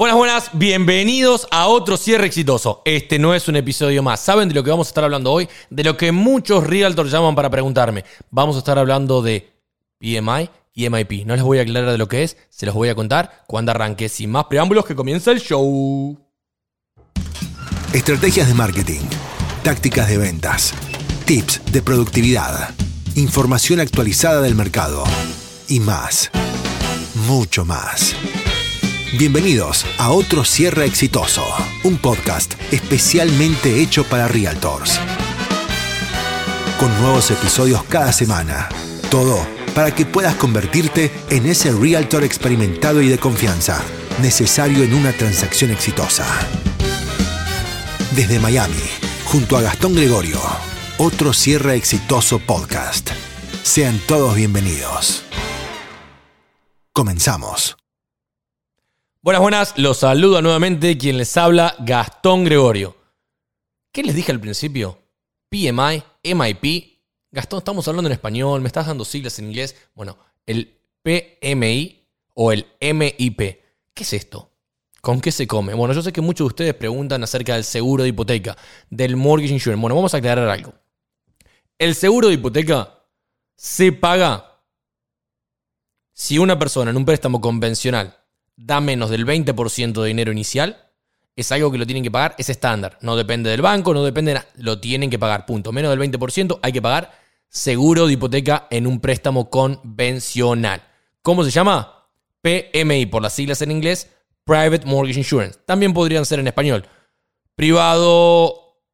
Buenas, buenas, bienvenidos a otro cierre exitoso. Este no es un episodio más. ¿Saben de lo que vamos a estar hablando hoy? De lo que muchos realtors llaman para preguntarme. Vamos a estar hablando de PMI y MIP. No les voy a aclarar de lo que es, se los voy a contar cuando arranque. Sin más preámbulos, que comienza el show. Estrategias de marketing, tácticas de ventas, tips de productividad, información actualizada del mercado y más. Mucho más. Bienvenidos a otro cierre exitoso, un podcast especialmente hecho para realtors. Con nuevos episodios cada semana. Todo para que puedas convertirte en ese realtor experimentado y de confianza, necesario en una transacción exitosa. Desde Miami, junto a Gastón Gregorio, otro cierre exitoso podcast. Sean todos bienvenidos. Comenzamos. Buenas, buenas, los saludo nuevamente quien les habla, Gastón Gregorio. ¿Qué les dije al principio? PMI, MIP. Gastón, estamos hablando en español, me estás dando siglas en inglés. Bueno, el PMI o el MIP. ¿Qué es esto? ¿Con qué se come? Bueno, yo sé que muchos de ustedes preguntan acerca del seguro de hipoteca, del mortgage insurance. Bueno, vamos a aclarar algo. El seguro de hipoteca se paga si una persona en un préstamo convencional da menos del 20% de dinero inicial, es algo que lo tienen que pagar, es estándar. No depende del banco, no depende de nada. Lo tienen que pagar, punto. Menos del 20% hay que pagar seguro de hipoteca en un préstamo convencional. ¿Cómo se llama? PMI, por las siglas en inglés, Private Mortgage Insurance. También podrían ser en español. Privado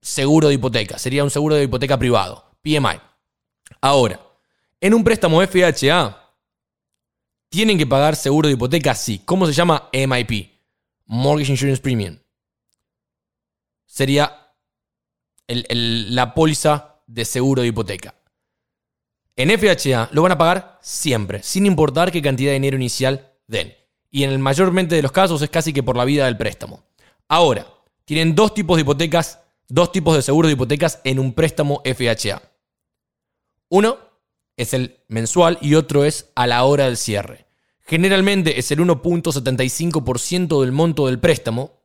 seguro de hipoteca. Sería un seguro de hipoteca privado. PMI. Ahora, en un préstamo FHA, ¿Tienen que pagar seguro de hipoteca? Sí. ¿Cómo se llama? MIP. Mortgage Insurance Premium. Sería la póliza de seguro de hipoteca. En FHA lo van a pagar siempre, sin importar qué cantidad de dinero inicial den. Y en el mayormente de los casos es casi que por la vida del préstamo. Ahora, tienen dos tipos de hipotecas, dos tipos de seguros de hipotecas en un préstamo FHA. Uno es el mensual y otro es a la hora del cierre. Generalmente es el 1.75% del monto del préstamo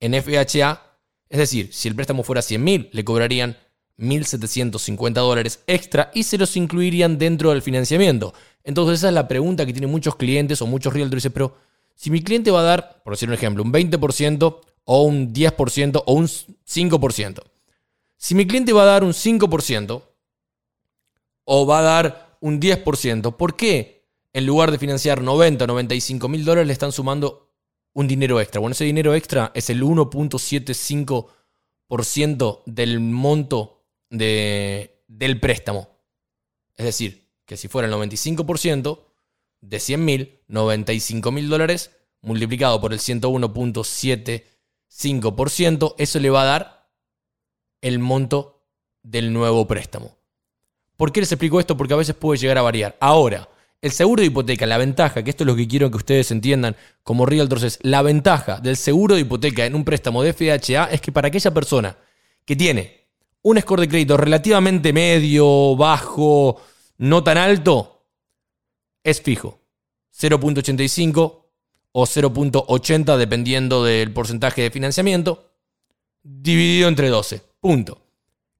en FHA. Es decir, si el préstamo fuera 100.000, le cobrarían 1.750 dólares extra y se los incluirían dentro del financiamiento. Entonces esa es la pregunta que tienen muchos clientes o muchos realtors. Dicen, pero si mi cliente va a dar, por decir un ejemplo, un 20% o un 10% o un 5%. Si mi cliente va a dar un 5%, o va a dar un 10%. ¿Por qué? En lugar de financiar 90 o 95 mil dólares, le están sumando un dinero extra. Bueno, ese dinero extra es el 1.75% del monto de, del préstamo. Es decir, que si fuera el 95% de 100 mil, 95 mil dólares multiplicado por el 101.75%, eso le va a dar el monto del nuevo préstamo. ¿Por qué les explico esto? Porque a veces puede llegar a variar. Ahora, el seguro de hipoteca, la ventaja, que esto es lo que quiero que ustedes entiendan como realtors, es la ventaja del seguro de hipoteca en un préstamo de FHA es que para aquella persona que tiene un score de crédito relativamente medio, bajo, no tan alto, es fijo. 0.85 o 0.80 dependiendo del porcentaje de financiamiento, dividido entre 12. Punto.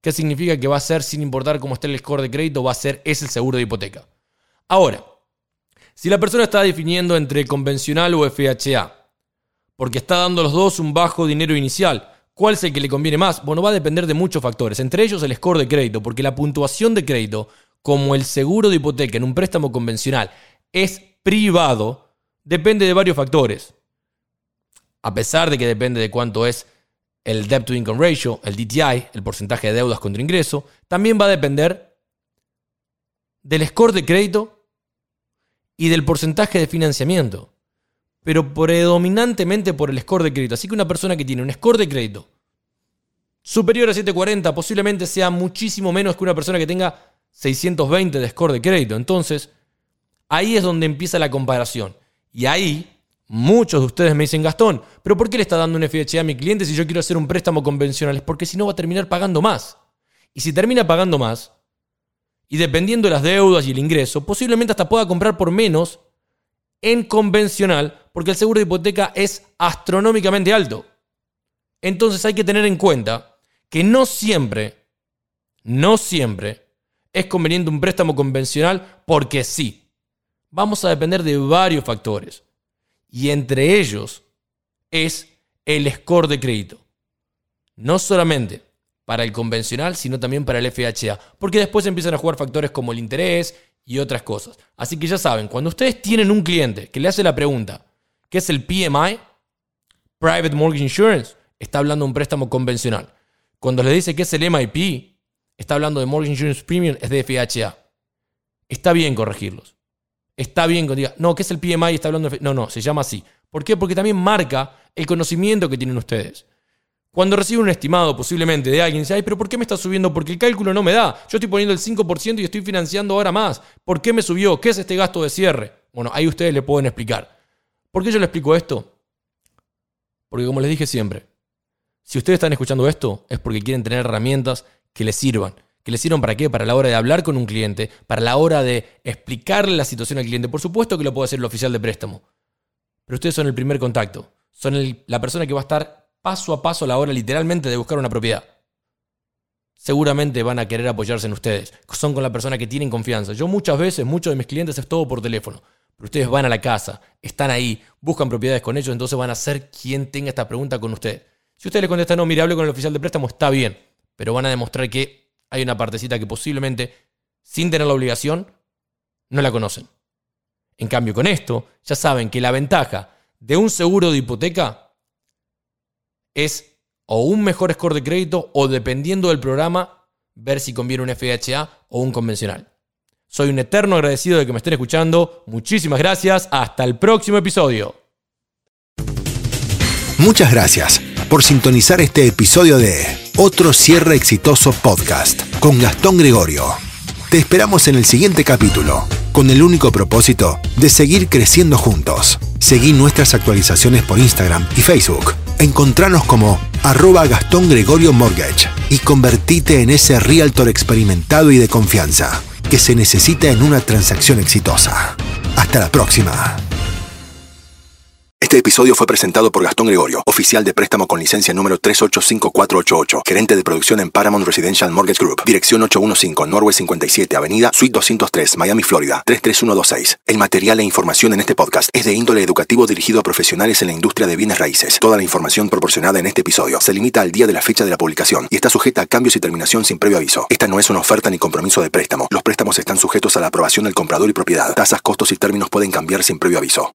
¿Qué significa que va a ser, sin importar cómo esté el score de crédito, va a ser ese el seguro de hipoteca? Ahora, si la persona está definiendo entre convencional o FHA, porque está dando los dos un bajo dinero inicial, ¿cuál es el que le conviene más? Bueno, va a depender de muchos factores, entre ellos el score de crédito, porque la puntuación de crédito, como el seguro de hipoteca en un préstamo convencional, es privado, depende de varios factores. A pesar de que depende de cuánto es el Debt to Income Ratio, el DTI, el porcentaje de deudas contra ingreso, también va a depender del score de crédito y del porcentaje de financiamiento, pero predominantemente por el score de crédito. Así que una persona que tiene un score de crédito superior a 740 posiblemente sea muchísimo menos que una persona que tenga 620 de score de crédito. Entonces, ahí es donde empieza la comparación. Y ahí Muchos de ustedes me dicen, Gastón, pero ¿por qué le está dando un FHA a mi cliente si yo quiero hacer un préstamo convencional? Es porque si no va a terminar pagando más. Y si termina pagando más, y dependiendo de las deudas y el ingreso, posiblemente hasta pueda comprar por menos en convencional porque el seguro de hipoteca es astronómicamente alto. Entonces hay que tener en cuenta que no siempre, no siempre es conveniente un préstamo convencional porque sí. Vamos a depender de varios factores. Y entre ellos es el score de crédito. No solamente para el convencional, sino también para el FHA. Porque después empiezan a jugar factores como el interés y otras cosas. Así que ya saben, cuando ustedes tienen un cliente que le hace la pregunta, ¿qué es el PMI? Private Mortgage Insurance, está hablando de un préstamo convencional. Cuando le dice que es el MIP, está hablando de Mortgage Insurance Premium, es de FHA. Está bien corregirlos. Está bien que diga, no, ¿qué es el PMI? Está hablando de... No, no, se llama así. ¿Por qué? Porque también marca el conocimiento que tienen ustedes. Cuando recibo un estimado posiblemente de alguien, dice, ay, pero ¿por qué me está subiendo? Porque el cálculo no me da. Yo estoy poniendo el 5% y estoy financiando ahora más. ¿Por qué me subió? ¿Qué es este gasto de cierre? Bueno, ahí ustedes le pueden explicar. ¿Por qué yo le explico esto? Porque como les dije siempre, si ustedes están escuchando esto es porque quieren tener herramientas que les sirvan. ¿Que les sirvan para qué? Para la hora de hablar con un cliente, para la hora de explicarle la situación al cliente. Por supuesto que lo puede hacer el oficial de préstamo. Pero ustedes son el primer contacto. Son la persona que va a estar paso a paso a la hora literalmente de buscar una propiedad. Seguramente van a querer apoyarse en ustedes. Son con la persona que tienen confianza. Yo muchas veces, muchos de mis clientes es todo por teléfono. Pero ustedes van a la casa, están ahí, buscan propiedades con ellos, entonces van a ser quien tenga esta pregunta con usted. Si usted le contesta no, mire, hable con el oficial de préstamo, está bien. Pero van a demostrar que hay una partecita que posiblemente, sin tener la obligación, no la conocen. En cambio, con esto, ya saben que la ventaja de un seguro de hipoteca es o un mejor score de crédito o dependiendo del programa, ver si conviene un FHA o un convencional. Soy un eterno agradecido de que me estén escuchando. Muchísimas gracias. Hasta el próximo episodio. Muchas gracias por sintonizar este episodio de Otro Cierre Exitoso Podcast con Gastón Gregorio. Te esperamos en el siguiente capítulo con el único propósito de seguir creciendo juntos. Seguí nuestras actualizaciones por Instagram y Facebook. Encontranos como arroba Gastón Gregorio Mortgage y convertite en ese realtor experimentado y de confianza que se necesita en una transacción exitosa. Hasta la próxima. Este episodio fue presentado por Gastón Gregorio, oficial de préstamo con licencia número 385488, gerente de producción en Paramount Residential Mortgage Group, dirección 815 Norwest 57, Avenida Suite 203, Miami, Florida 33126. El material e información en este podcast es de índole educativo dirigido a profesionales en la industria de bienes raíces. Toda la información proporcionada en este episodio se limita al día de la fecha de la publicación y está sujeta a cambios y terminación sin previo aviso. Esta no es una oferta ni compromiso de préstamo. Los préstamos están sujetos a la aprobación del comprador y propiedad. Tasas, costos y términos pueden cambiar sin previo aviso.